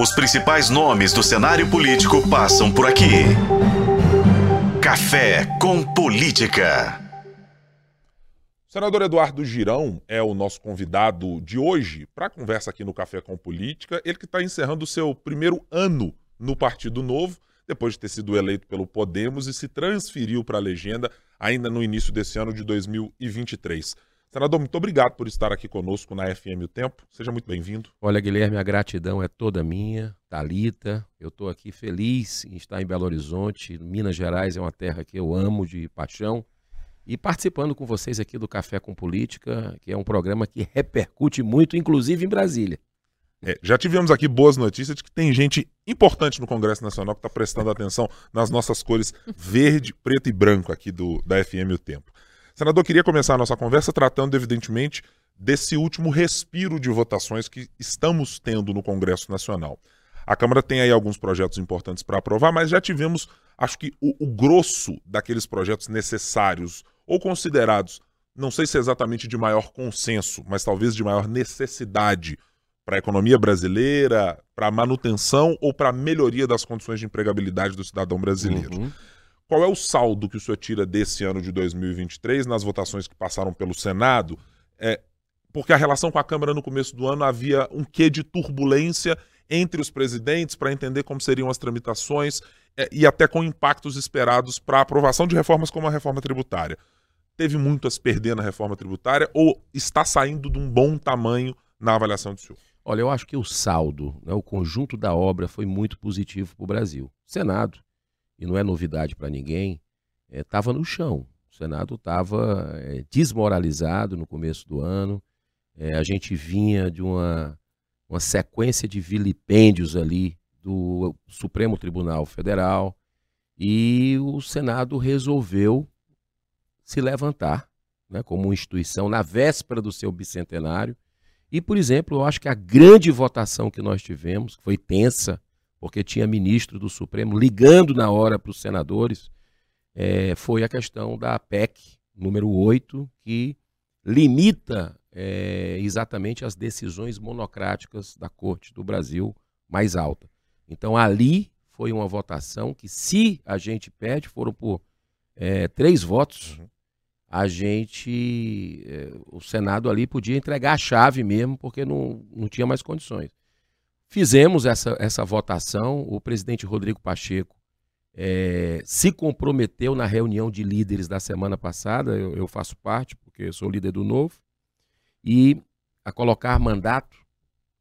Os principais nomes do cenário político passam por aqui. Café com Política. O senador Eduardo Girão é o nosso convidado de hoje para a conversa aqui no Café com Política. Ele que está encerrando o seu primeiro ano no Partido Novo, depois de ter sido eleito pelo Podemos e se transferiu para a legenda ainda no início desse ano de 2023. Senador, muito obrigado por estar aqui conosco na FM O Tempo. Seja muito bem-vindo. Olha, Guilherme, a gratidão é toda minha. Talita, eu estou aqui feliz em estar em Belo Horizonte. Minas Gerais é uma terra que eu amo de paixão e participando com vocês aqui do Café com Política, que é um programa que repercute muito, inclusive em Brasília. É, já tivemos aqui boas notícias de que tem gente importante no Congresso Nacional que está prestando atenção nas nossas cores verde, preto e branco aqui do, da FM O Tempo. Senador, queria começar a nossa conversa tratando, evidentemente, desse último respiro de votações que estamos tendo no Congresso Nacional. A Câmara tem aí alguns projetos importantes para aprovar, mas já tivemos, acho que, o, o grosso daqueles projetos necessários ou considerados, não sei se é exatamente de maior consenso, mas talvez de maior necessidade para a economia brasileira, para a manutenção ou para a melhoria das condições de empregabilidade do cidadão brasileiro. Uhum. Qual é o saldo que o senhor tira desse ano de 2023 nas votações que passaram pelo Senado? É, porque a relação com a Câmara no começo do ano havia um quê de turbulência entre os presidentes para entender como seriam as tramitações é, e até com impactos esperados para a aprovação de reformas como a reforma tributária teve muito a se perder na reforma tributária ou está saindo de um bom tamanho na avaliação do senhor? Olha, eu acho que o saldo, né, o conjunto da obra foi muito positivo para o Brasil. Senado, e não é novidade para ninguém, estava é, no chão. O Senado estava é, desmoralizado no começo do ano. É, a gente vinha de uma, uma sequência de vilipêndios ali do Supremo Tribunal Federal e o Senado resolveu se levantar né, como instituição na véspera do seu bicentenário. E, por exemplo, eu acho que a grande votação que nós tivemos, que foi tensa, porque tinha ministro do Supremo ligando na hora para os senadores, é, foi a questão da PEC número 8, que limita é, exatamente as decisões monocráticas da Corte do Brasil mais alta. Então, ali foi uma votação que, se a gente pede, foram por é, três votos, uhum a gente, eh, o Senado ali podia entregar a chave mesmo, porque não, não tinha mais condições. Fizemos essa, essa votação, o presidente Rodrigo Pacheco é, se comprometeu na reunião de líderes da semana passada, eu, eu faço parte, porque sou líder do Novo, e a colocar mandato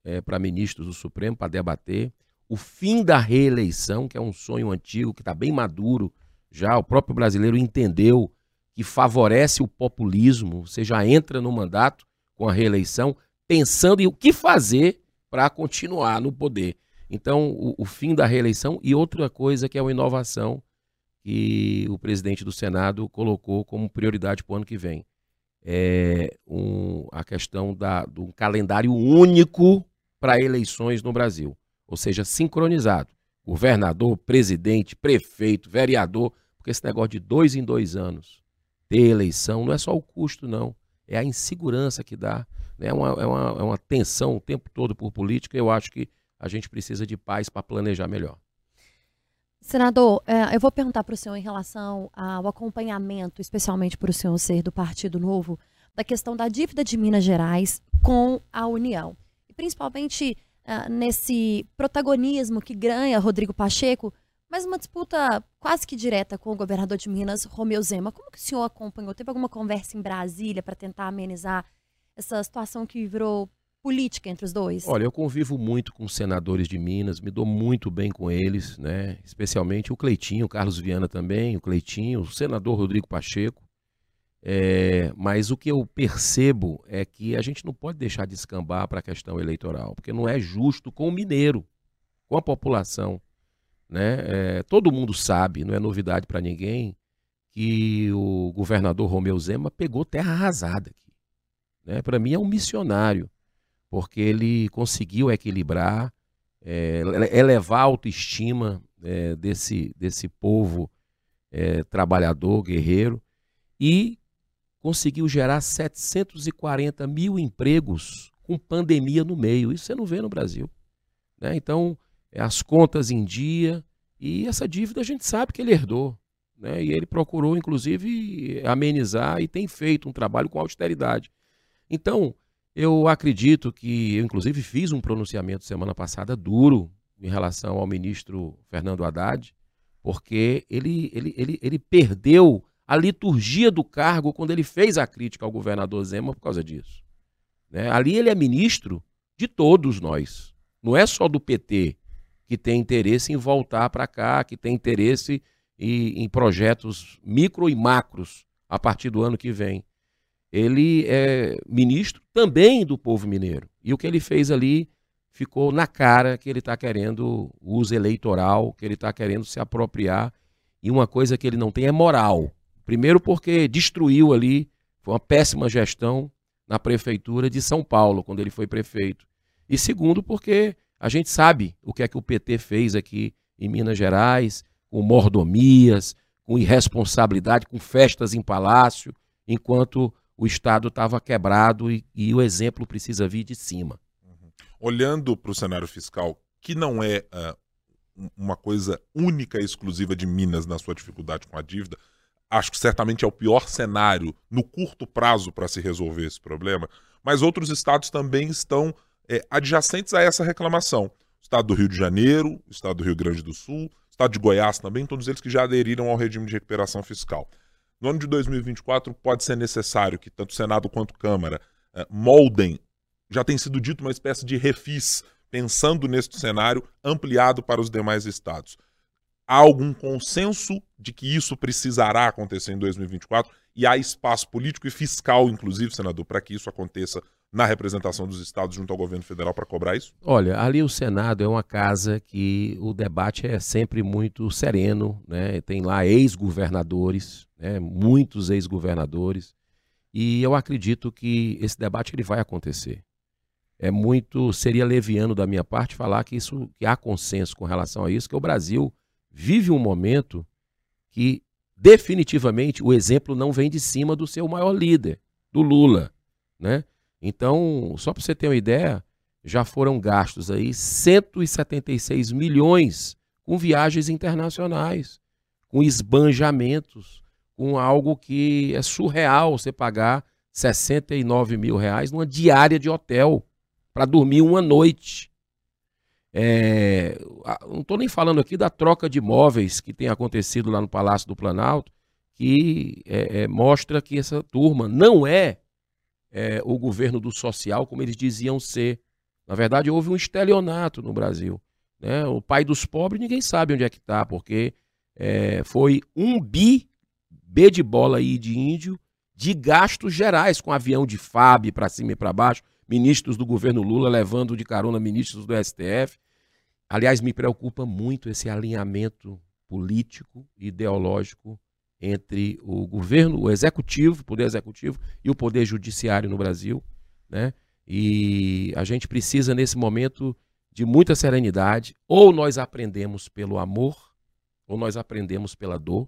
é, para ministros do Supremo para debater. O fim da reeleição, que é um sonho antigo, que está bem maduro já, o próprio brasileiro entendeu que favorece o populismo, você já entra no mandato com a reeleição pensando em o que fazer para continuar no poder. Então, o, o, fim da reeleição e outra coisa que é uma inovação que o presidente do Senado colocou como prioridade para o ano que vem. É um, a questão da, do calendário único para eleições no Brasil, ou seja, sincronizado. Governador, presidente, prefeito, vereador, porque esse negócio de dois em dois anos ter eleição, não é só o custo, não. É a insegurança que dá. Né? É, uma, é, uma, é uma tensão o tempo todo por política. Eu acho que a gente precisa de paz para planejar melhor. Senador, é, eu vou perguntar para o senhor em relação ao acompanhamento, especialmente para o senhor ser do Partido Novo, da questão da dívida de Minas Gerais com a União. E principalmente uh, nesse protagonismo que ganha Rodrigo Pacheco mas uma disputa quase que direta com o governador de Minas, Romeu Zema. Como que o senhor acompanhou? Teve alguma conversa em Brasília para tentar amenizar essa situação que virou política entre os dois? Olha, eu convivo muito com senadores de Minas, me dou muito bem com eles, né? Especialmente o Cleitinho, o Carlos Viana também, o Cleitinho, o senador Rodrigo Pacheco. É, mas o que eu percebo é que a gente não pode deixar de escambar para a questão eleitoral, porque não é justo com o mineiro, com a população. Né? É, todo mundo sabe, não é novidade para ninguém, que o governador Romeu Zema pegou terra arrasada aqui. Né? Para mim é um missionário, porque ele conseguiu equilibrar, é, elevar a autoestima é, desse, desse povo é, trabalhador, guerreiro, e conseguiu gerar 740 mil empregos com pandemia no meio. Isso você não vê no Brasil. Né? Então, as contas em dia, e essa dívida a gente sabe que ele herdou. Né? E ele procurou, inclusive, amenizar e tem feito um trabalho com austeridade. Então, eu acredito que, eu inclusive fiz um pronunciamento semana passada duro em relação ao ministro Fernando Haddad, porque ele, ele, ele, ele perdeu a liturgia do cargo quando ele fez a crítica ao governador Zema por causa disso. Né? Ali ele é ministro de todos nós, não é só do PT que tem interesse em voltar para cá, que tem interesse em, em projetos micro e macros a partir do ano que vem. Ele é ministro também do povo mineiro. E o que ele fez ali ficou na cara que ele está querendo uso eleitoral, que ele está querendo se apropriar. E uma coisa que ele não tem é moral. Primeiro, porque destruiu ali, foi uma péssima gestão na prefeitura de São Paulo, quando ele foi prefeito. E segundo, porque a gente sabe o que é que o PT fez aqui em Minas Gerais, com mordomias, com irresponsabilidade, com festas em palácio, enquanto o Estado estava quebrado e, e, o exemplo precisa vir de cima. Uhum. Olhando para o cenário fiscal, que não é uh, uma coisa única e exclusiva de Minas na sua dificuldade com a dívida, acho que certamente é o pior cenário no curto prazo para se resolver esse problema, mas outros estados também estão é, adjacentes a essa reclamação. Estado do Rio de Janeiro, estado do Rio Grande do Sul, estado de Goiás também, todos eles que já aderiram ao regime de recuperação fiscal. No ano de 2024, pode ser necessário que tanto Senado quanto Câmara é, moldem, já tem sido dito, uma espécie de refis, pensando neste cenário ampliado para os demais estados. Há algum consenso de que isso precisará acontecer em 2024 e há espaço político e fiscal, inclusive, senador, para que isso aconteça na representação dos estados junto ao governo federal para cobrar isso? Olha, ali o Senado é uma casa que o debate é sempre muito sereno, né? Tem lá ex-governadores, né? muitos ex-governadores, e eu acredito que esse debate ele vai acontecer. É muito seria leviano da minha parte falar que isso que há consenso com relação a isso, que o Brasil vive um momento que definitivamente o exemplo não vem de cima do seu maior líder, do Lula, né? Então, só para você ter uma ideia, já foram gastos aí 176 milhões com viagens internacionais, com esbanjamentos, com algo que é surreal você pagar 69 mil reais numa diária de hotel para dormir uma noite. É, não estou nem falando aqui da troca de imóveis que tem acontecido lá no Palácio do Planalto, que é, é, mostra que essa turma não é é, o governo do social, como eles diziam ser. Na verdade, houve um estelionato no Brasil. Né? O pai dos pobres, ninguém sabe onde é que está, porque é, foi um bi, B de bola aí de índio, de gastos gerais, com avião de FAB para cima e para baixo, ministros do governo Lula levando de carona ministros do STF. Aliás, me preocupa muito esse alinhamento político, ideológico entre o governo, o executivo, o poder executivo e o poder judiciário no Brasil, né? E a gente precisa nesse momento de muita serenidade, ou nós aprendemos pelo amor, ou nós aprendemos pela dor.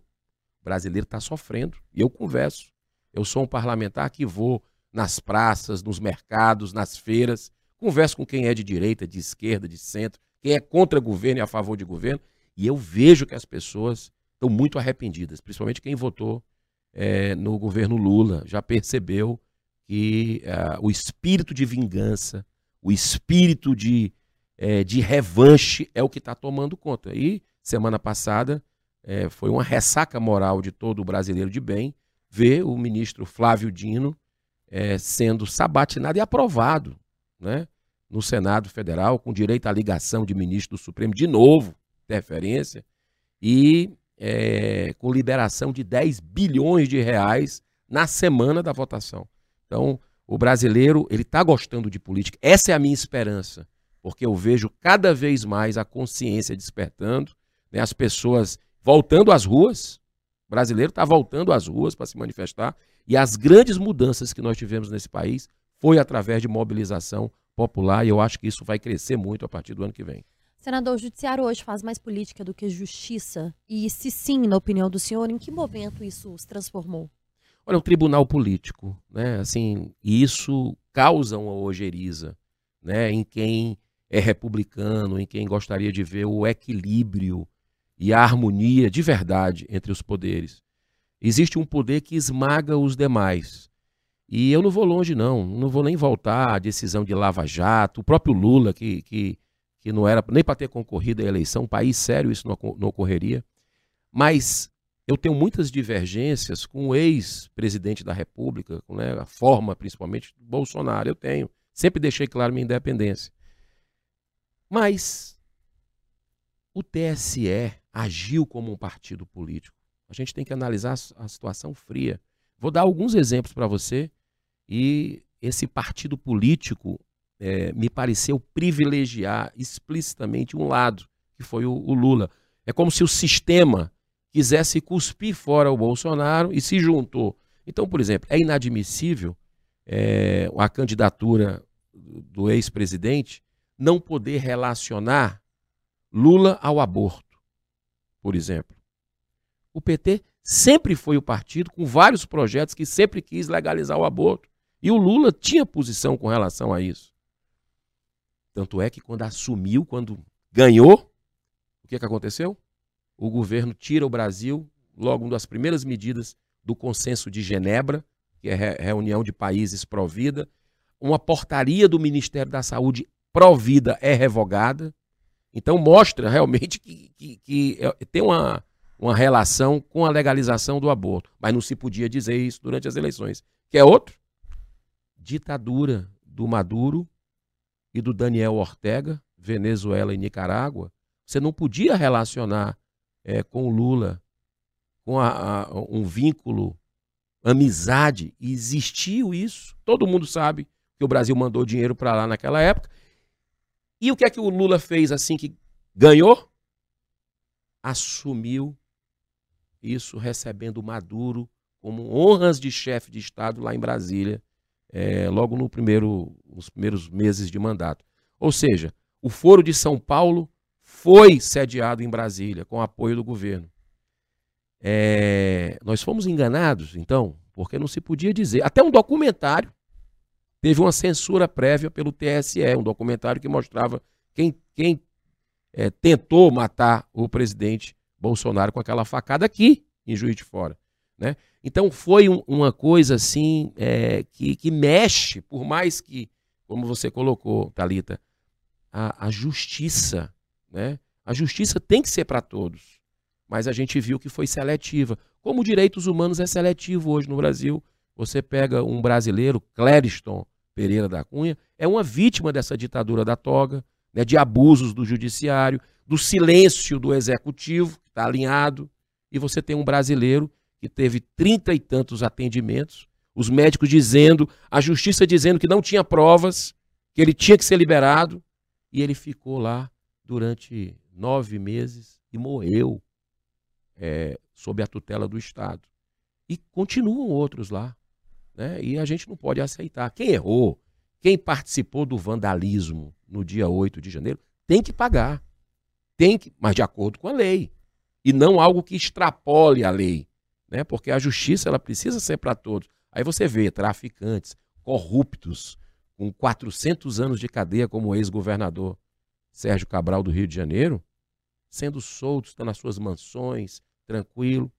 O brasileiro está sofrendo, e eu converso. Eu sou um parlamentar que vou nas praças, nos mercados, nas feiras, converso com quem é de direita, de esquerda, de centro, quem é contra governo e a favor de governo, e eu vejo que as pessoas estão muito arrependidas, principalmente quem votou é, no governo Lula, já percebeu que uh, o espírito de vingança, o espírito de, é, de revanche é o que está tomando conta. E semana passada é, foi uma ressaca moral de todo o brasileiro de bem ver o ministro Flávio Dino sendo sabatinado e aprovado né, no Senado Federal, com direito à ligação de ministro do Supremo, de novo, interferência, e é, com liberação de 10 bilhões de reais na semana da votação. Então, o brasileiro ele está gostando de política. Essa é a minha esperança, porque eu vejo cada vez mais a consciência despertando, né, as pessoas voltando às ruas. O brasileiro está voltando às ruas para se manifestar e as grandes mudanças que nós tivemos nesse país foi através de mobilização popular e eu acho que isso vai crescer muito a partir do ano que vem. Senador, o judiciário hoje faz mais política do que justiça? E se sim, na opinião do senhor, em que momento isso se transformou? Olha, o tribunal político, né? Assim, isso causa uma ojeriza, né? Em quem é republicano, em quem gostaria de ver o equilíbrio e a harmonia de verdade entre os poderes. Existe um poder que esmaga os demais. E eu não vou longe, não. Não vou nem voltar à decisão de Lava Jato. O próprio Lula, que, que, que não era nem para ter concorrido à eleição, um país sério, isso não, não ocorreria. Mas eu tenho muitas divergências com o ex-presidente da República, né, a forma principalmente do Bolsonaro. Eu tenho. Sempre deixei claro minha independência. Mas o TSE agiu como um partido político. A gente tem que analisar a situação fria. Vou dar alguns exemplos para você e esse partido político é, me pareceu privilegiar explicitamente um lado, que foi o, o Lula. É como se o sistema quisesse cuspir fora o Bolsonaro e se juntou. Então, por exemplo, é inadmissível é, a candidatura do ex-presidente não poder relacionar Lula ao aborto, por exemplo. O PT sempre foi o partido com vários projetos que sempre quis legalizar o aborto. E o Lula tinha posição com relação a isso. Tanto é que quando assumiu, quando ganhou, o que, que aconteceu? O governo tira o Brasil, logo uma das primeiras medidas do consenso de Genebra, que é reunião de países pró-vida, uma portaria do Ministério da Saúde pró-vida é revogada. Então mostra realmente que, que, que, é, tem uma, uma relação com a legalização do aborto. Mas não se podia dizer isso durante as eleições. Que é outro? Ditadura do Maduro e do Daniel Ortega, Venezuela e Nicarágua. Você não podia relacionar é, com Lula, com a, a, um vínculo, amizade. E existiu isso. Todo mundo sabe que o Brasil mandou dinheiro para lá naquela época. E o que é que o Lula fez assim que ganhou? Assumiu isso recebendo Maduro como honras de chefe de Estado lá em Brasília, é, logo no primeiro, nos primeiros meses de mandato. Ou seja, o Foro de São Paulo foi sediado em Brasília, com apoio do governo. É, nós fomos enganados, então, porque não se podia dizer. Até um documentário teve uma censura prévia pelo TSE, um documentário que mostrava quem, quem é, tentou matar o presidente Bolsonaro com aquela facada aqui em Juiz de Fora. Né? Então foi um, uma coisa assim é, que, que mexe, por mais que, como você colocou, Talita, a, a justiça, né? A justiça tem que ser para todos, mas a gente viu que foi seletiva. Como direitos humanos é seletivo hoje no Brasil, você pega um brasileiro, Clériston Pereira da Cunha, é uma vítima dessa ditadura da toga, né, de abusos do judiciário, do silêncio do executivo, que está alinhado, e você tem um brasileiro que teve trinta e tantos atendimentos, os médicos dizendo, a justiça dizendo que não tinha provas, que ele tinha que ser liberado, e ele ficou lá durante nove meses e morreu é, sob a tutela do Estado. E continuam outros lá. Né? E a gente não pode aceitar. Quem errou, quem participou do vandalismo no dia 8 de janeiro, tem que pagar. Tem que, mas de acordo com a lei. E não algo que extrapole a lei. Né? Porque a justiça ela precisa ser para todos. Aí você vê traficantes, corruptos, com 400 anos de cadeia, como ex-governador Sérgio Cabral do Rio de Janeiro, sendo soltos, estão nas suas mansões, tranquilo.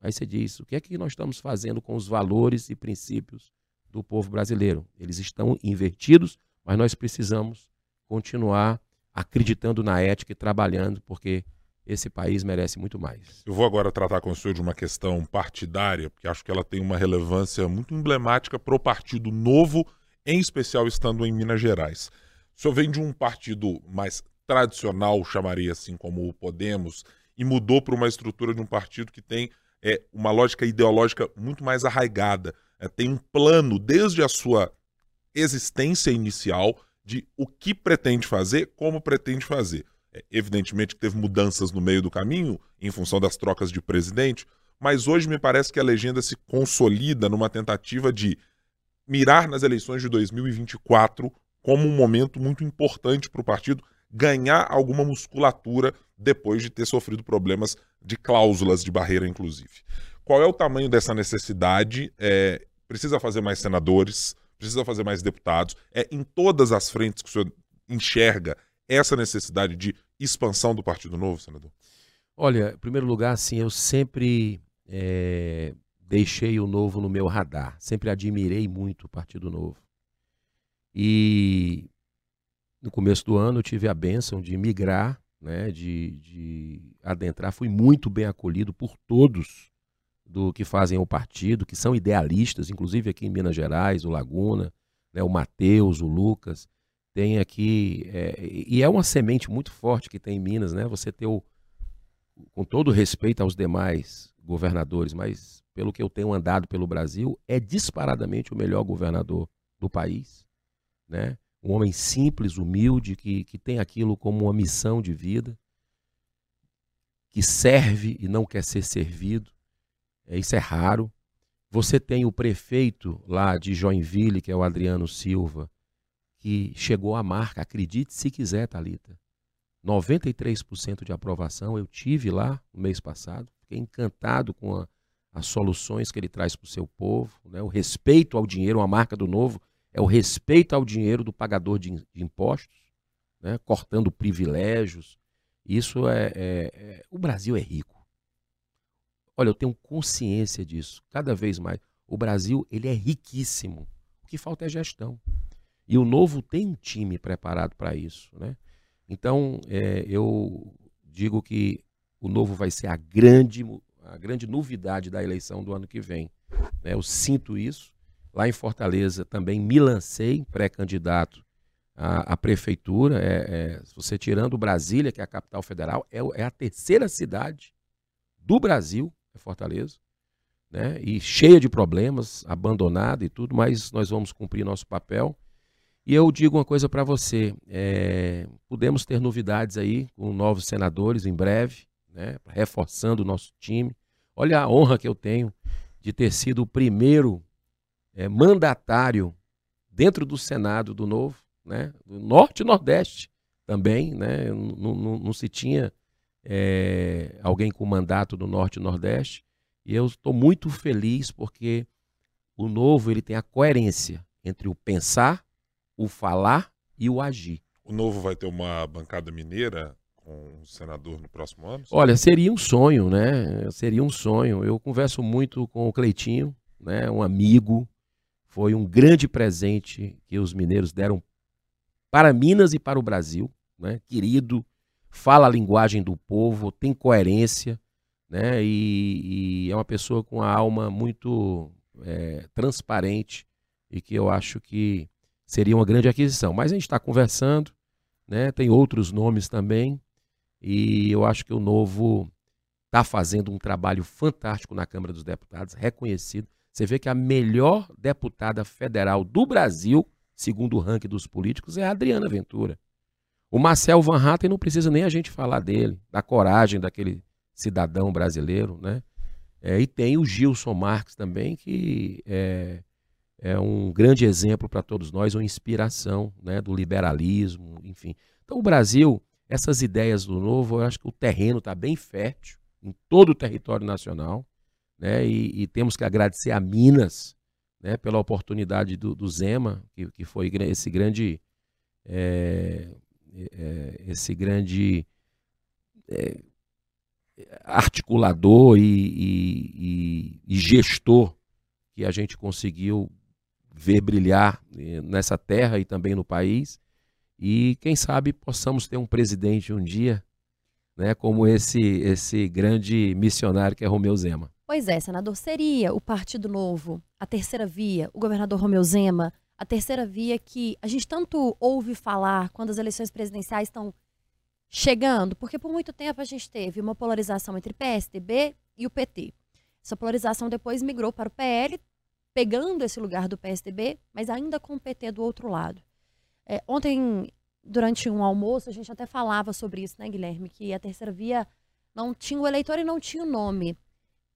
Aí você diz: o que é que nós estamos fazendo com os valores e princípios do povo brasileiro? Eles estão invertidos, mas nós precisamos continuar acreditando na ética e trabalhando, porque esse país merece muito mais. Eu vou agora tratar com o senhor de uma questão partidária, porque acho que ela tem uma relevância muito emblemática para o Partido Novo, em especial estando em Minas Gerais. O senhor vem de um partido mais tradicional, chamaria assim, como o Podemos, e mudou para uma estrutura de um partido que tem é uma lógica ideológica muito mais arraigada. É, tem um plano desde a sua existência inicial de o que pretende fazer, como pretende fazer. É, evidentemente que teve mudanças no meio do caminho, em função das trocas de presidente, mas hoje me parece que a legenda se consolida numa tentativa de mirar nas eleições de 2024 como um momento muito importante para o partido ganhar alguma musculatura depois de ter sofrido problemas de cláusulas de barreira, inclusive. Qual é o tamanho dessa necessidade? É, precisa fazer mais senadores? Precisa fazer mais deputados? É em todas as frentes que o senhor enxerga essa necessidade de expansão do Partido Novo, senador? Olha, em primeiro lugar, assim, eu sempre é, deixei o Novo no meu radar, sempre admirei muito o Partido Novo. E no começo do ano eu tive a bênção de migrar, né, de, de adentrar, fui muito bem acolhido por todos do que fazem o partido, que são idealistas, inclusive aqui em Minas Gerais, o Laguna, né, o Matheus, o Lucas, tem aqui, é, e é uma semente muito forte que tem em Minas, né? Você ter o, com todo respeito aos demais governadores, mas pelo que eu tenho andado pelo Brasil, é disparadamente o melhor governador do país, né? Um homem simples, humilde, que, que tem aquilo como uma missão de vida, que serve e não quer ser servido. É, isso é raro. Você tem o prefeito lá de Joinville, que é o Adriano Silva, que chegou à marca, acredite se quiser, Talita. 93% de aprovação. Eu tive lá no mês passado, fiquei encantado com a, as soluções que ele traz para o seu povo, né? o respeito ao dinheiro, uma marca do novo é o respeito ao dinheiro do pagador de, de impostos, né? cortando privilégios. Isso é, é, é, O Brasil é rico. Olha, eu tenho consciência disso, cada vez mais. O Brasil ele é riquíssimo. O que falta é gestão. E o Novo tem um time preparado para isso. Né? Então, é, eu digo que o Novo vai ser a grande, a grande novidade da eleição do ano que vem. Né? Eu sinto isso. Lá em Fortaleza também me lancei pré-candidato à, à, prefeitura. É, é, você tirando Brasília, que é a capital federal, é, é a terceira cidade do Brasil é Fortaleza, né? E cheia de problemas, abandonada e tudo, mas nós vamos cumprir nosso papel. E eu digo uma coisa para você: é, podemos ter novidades aí com novos senadores em breve, né? Reforçando o nosso time. Olha a honra que eu tenho de ter sido o primeiro é, mandatário dentro do Senado do Novo, né? Do Norte e Nordeste também, né? Não, se tinha é, alguém com mandato no Norte e Nordeste. E eu estou muito feliz porque o novo ele tem a coerência entre o pensar, o falar e o agir. O novo vai ter uma bancada mineira com o senador no próximo ano? Olha, seria um sonho, né? Seria um sonho. Eu converso muito com o Cleitinho, né? Um amigo. Foi um grande presente que os mineiros deram para Minas e para o Brasil, né? Querido, fala a linguagem do povo, tem coerência, né? E, e é uma pessoa com a alma muito é, transparente e que eu acho que seria uma grande aquisição. Mas a gente está conversando, né? Tem outros nomes também e eu acho que o novo está fazendo um trabalho fantástico na Câmara dos Deputados, reconhecido. Você vê que a melhor deputada federal do Brasil, segundo o ranking dos políticos, é a Adriana Ventura. O Marcel Van Hatten não precisa nem a gente falar dele, da coragem daquele cidadão brasileiro, né? É, e tem o Gilson Marques também, que é, é um grande exemplo para todos nós, uma inspiração né, do liberalismo, enfim. Então, o Brasil, essas ideias do novo, eu acho que o terreno está bem fértil em todo o território nacional, né? E, e, temos que agradecer a Minas, né, pela oportunidade do, do Zema, que, que foi esse grande é, é, esse grande é, articulador e, e, e, e, gestor que a gente conseguiu ver brilhar é, nessa terra e também no país. E quem sabe possamos ter um presidente um dia, né, como esse esse grande missionário que é Romeu Zema. Pois é, senador, seria o Partido Novo, a terceira via, o governador Romeu Zema, a terceira via que a gente tanto ouve falar quando as eleições presidenciais estão chegando, porque por muito tempo a gente teve uma polarização entre PSDB e o PT. Essa polarização depois migrou para o PL, pegando esse lugar do PSDB, mas ainda com o PT do outro lado. É, ontem, durante um almoço, a gente até falava sobre isso, né, Guilherme? Que a terceira via não tinha o eleitor e não tinha o nome.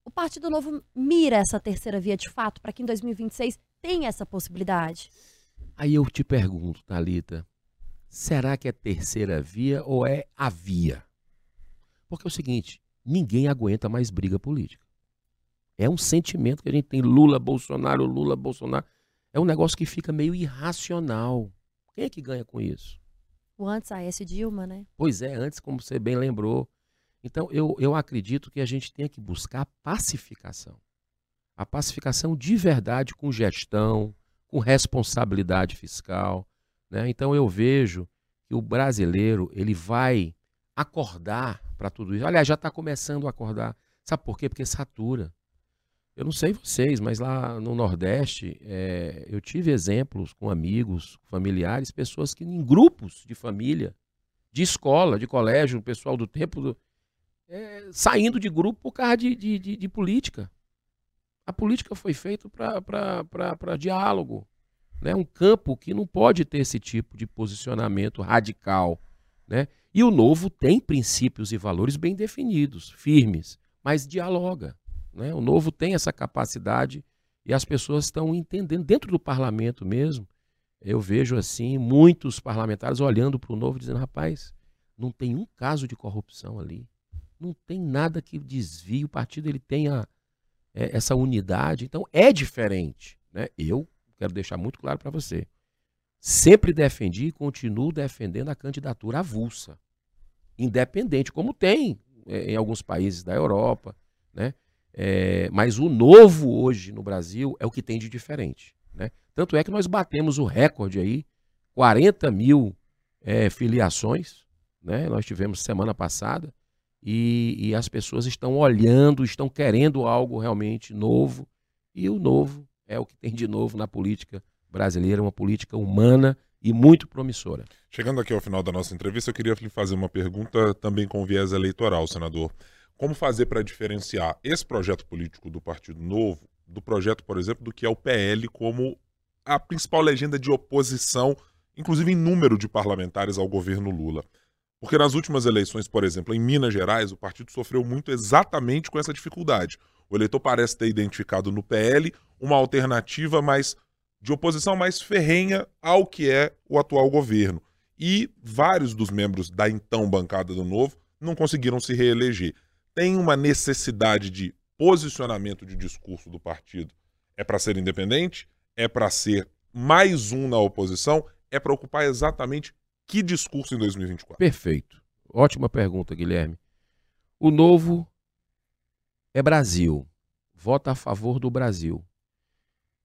O Partido Novo mira essa terceira via de fato para que em 2026 tem essa possibilidade? Aí eu te pergunto, Talita, será que é terceira via ou é a via? Porque é o seguinte, ninguém aguenta mais briga política. É um sentimento que a gente tem Lula, Bolsonaro, Lula, Bolsonaro. É um negócio que fica meio irracional. Quem é que ganha com isso? O antes AS Dilma, né? Pois é, antes, como você bem lembrou. Então, eu, eu acredito que a gente tem que buscar a pacificação. A pacificação de verdade com gestão, com responsabilidade fiscal. Né? Então, eu vejo que o brasileiro ele vai acordar para tudo isso. Aliás, já está começando a acordar. Sabe por quê? Porque satura. Eu não sei vocês, mas lá no Nordeste, é, eu tive exemplos com amigos, familiares, pessoas que em grupos de família, de escola, de colégio, pessoal do tempo, do, é, saindo de grupo por causa de, de, de, de política. A política foi feita para diálogo. Né? Um campo que não pode ter esse tipo de posicionamento radical. Né? E o novo tem princípios e valores bem definidos, firmes, mas dialoga. Né? O novo tem essa capacidade e as pessoas estão entendendo, dentro do parlamento mesmo, eu vejo assim muitos parlamentares olhando para o novo dizendo, rapaz, não tem um caso de corrupção ali, não tem nada que desvie, o partido ele tem a, é, essa unidade, então é diferente. Né? Eu quero deixar muito claro para você, sempre defendi e continuo defendendo a candidatura avulsa, independente, como tem é, em alguns países da Europa, né? É, mas o novo hoje no Brasil é o que tem de diferente. Né? Tanto é que nós batemos o recorde aí, 40 mil é, filiações, né? nós tivemos semana passada, e, e, as pessoas estão olhando, estão querendo algo realmente novo, e o novo é o que tem de novo na política brasileira, uma política humana e muito promissora. Chegando aqui ao final da nossa entrevista, eu queria lhe fazer uma pergunta também com viés eleitoral, senador. Como fazer para diferenciar esse projeto político do Partido Novo do projeto, por exemplo, do que é o PL como a principal legenda de oposição, inclusive em número de parlamentares ao governo Lula? Porque nas últimas eleições, por exemplo, em Minas Gerais, o partido sofreu muito exatamente com essa dificuldade. O eleitor parece ter identificado no PL uma alternativa mais de oposição mais ferrenha ao que é o atual governo. E vários dos membros da então bancada do Novo não conseguiram se reeleger tem uma necessidade de posicionamento de discurso do partido. É para ser independente? É para ser mais um na oposição? É para ocupar exatamente que discurso em 2024? Perfeito. Ótima pergunta, Guilherme. O novo é Brasil. Vota a favor do Brasil.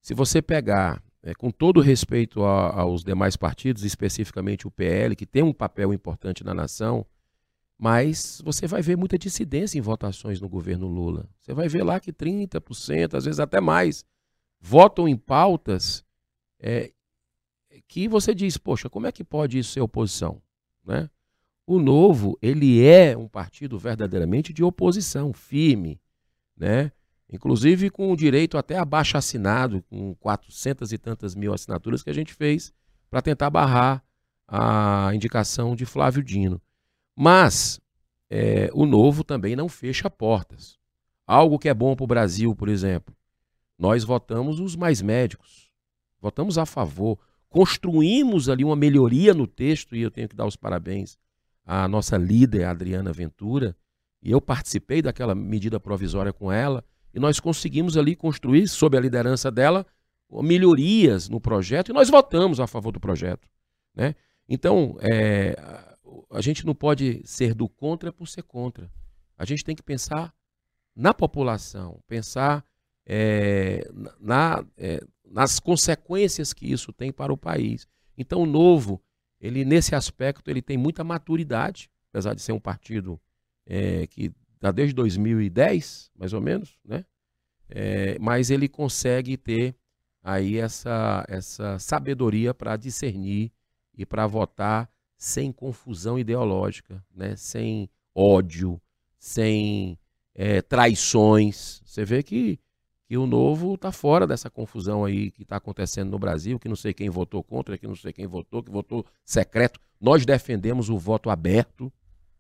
Se você pegar, é, com todo respeito a, aos demais partidos, especificamente o PL, que tem um papel importante na nação, mas você vai ver muita dissidência em votações no governo Lula. Você vai ver lá que 30%, às vezes até mais, votam em pautas é, que você diz, poxa, como é que pode isso ser oposição? Né? O Novo, ele é um partido verdadeiramente de oposição, firme, né? inclusive com o direito até abaixo assinado, com 400 e tantas mil assinaturas que a gente fez para tentar barrar a indicação de Flávio Dino. Mas é, o novo também não fecha portas. Algo que é bom para o Brasil, por exemplo. Nós votamos os mais médicos. Votamos a favor. Construímos ali uma melhoria no texto, e eu tenho que dar os parabéns à nossa líder, Adriana Ventura, e eu participei daquela medida provisória com ela, e nós conseguimos ali construir, sob a liderança dela, melhorias no projeto, e nós votamos a favor do projeto. Né? Então, é, a gente não pode ser do contra por ser contra. A gente tem que pensar na população, pensar é, na, é, nas consequências que isso tem para o país. Então, o novo, ele nesse aspecto, ele tem muita maturidade, apesar de ser um partido é, que está desde 2010, mais ou menos, né? É, mas ele consegue ter aí essa, essa sabedoria para discernir e para votar sem confusão ideológica, né? sem ódio, sem é, traições. Você vê que, que o novo está fora dessa confusão aí que está acontecendo no Brasil, que não sei quem votou contra, que não sei quem votou, que votou secreto. Nós defendemos o voto aberto,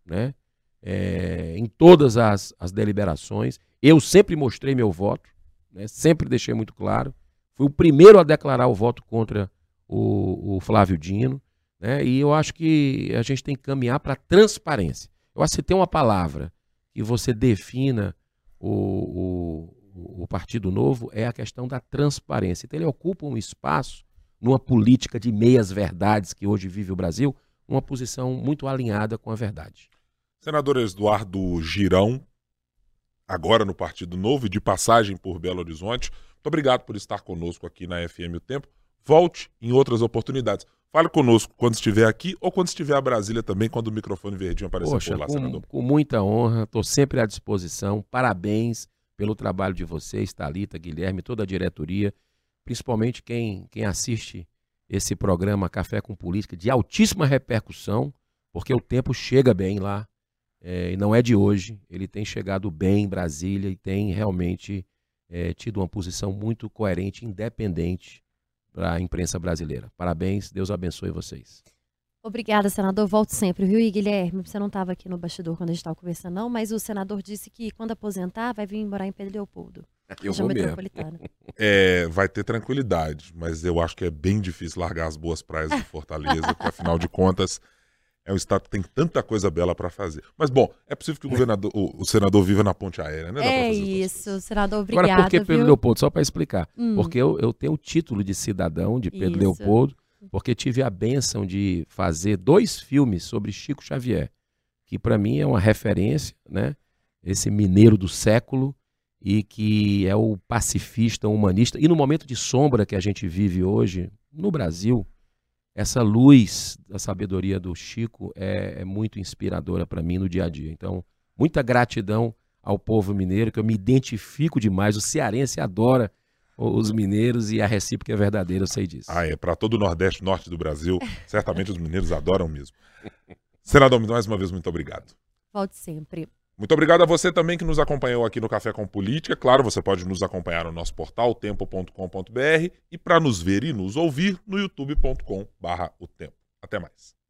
né? É, em todas as, as deliberações. Eu sempre mostrei meu voto, né? sempre deixei muito claro. Fui o primeiro a declarar o voto contra o, o Flávio Dino. Né? E eu acho que a gente tem que caminhar para transparência. Eu acho que tem uma palavra que você defina o, o, o Partido Novo é a questão da transparência. Então ele ocupa um espaço numa política de meias verdades que hoje vive o Brasil uma posição muito alinhada com a verdade. Senador Eduardo Girão, agora no Partido Novo e de passagem por Belo Horizonte, muito obrigado por estar conosco aqui na FM O Tempo. Volte em outras oportunidades. Fale conosco quando estiver aqui ou quando estiver a Brasília também, quando o microfone verdinho aparecer Poxa, por lá, com, senador. com muita honra, estou sempre à disposição. Parabéns pelo trabalho de vocês, Talita, Guilherme, toda a diretoria, principalmente quem, quem assiste esse programa Café com Política, de altíssima repercussão, porque o tempo chega bem lá, é, e não é de hoje. Ele tem chegado bem em Brasília e tem realmente é, tido uma posição muito coerente, independente para a imprensa brasileira. Parabéns, Deus abençoe vocês. Obrigada, senador. Volto sempre, viu? E Guilherme, você não estava aqui no bastidor quando a gente estava conversando, não, mas o senador disse que quando aposentar vai vir morar em Pedro Leopoldo. Eu vou mesmo. metropolitana. É, vai ter tranquilidade, mas eu acho que é bem difícil largar as boas praias de Fortaleza, porque afinal de contas é um estado que tem tanta coisa bela para fazer. Mas bom, é possível que o governador, o, o senador viva na ponte aérea, né? Dá É isso, senador, obrigada, Agora, por que Pedro viu? Leopoldo? Só para explicar. Hum. Porque eu, eu tenho o título de cidadão de Pedro Isso. Leopoldo, porque tive a benção de fazer dois filmes sobre Chico Xavier, que para mim é uma referência, né? Esse mineiro do século e que é o pacifista, humanista. E no momento de sombra que a gente vive hoje no Brasil, essa luz da sabedoria do Chico é, é muito inspiradora para mim no dia a dia. Então, muita gratidão ao povo mineiro, que eu me identifico demais. O cearense adora os mineiros e a recíproca é verdadeira, eu sei disso. Ah, é, para todo o Nordeste e Norte do Brasil, certamente os mineiros adoram mesmo. Senador, mais uma vez, muito obrigado. Volte sempre. Muito obrigado a você também que nos acompanhou aqui no Café com Política. Claro, você pode nos acompanhar no nosso portal tempo.com.br e para nos ver e nos ouvir no youtube.com/o tempo. Até mais.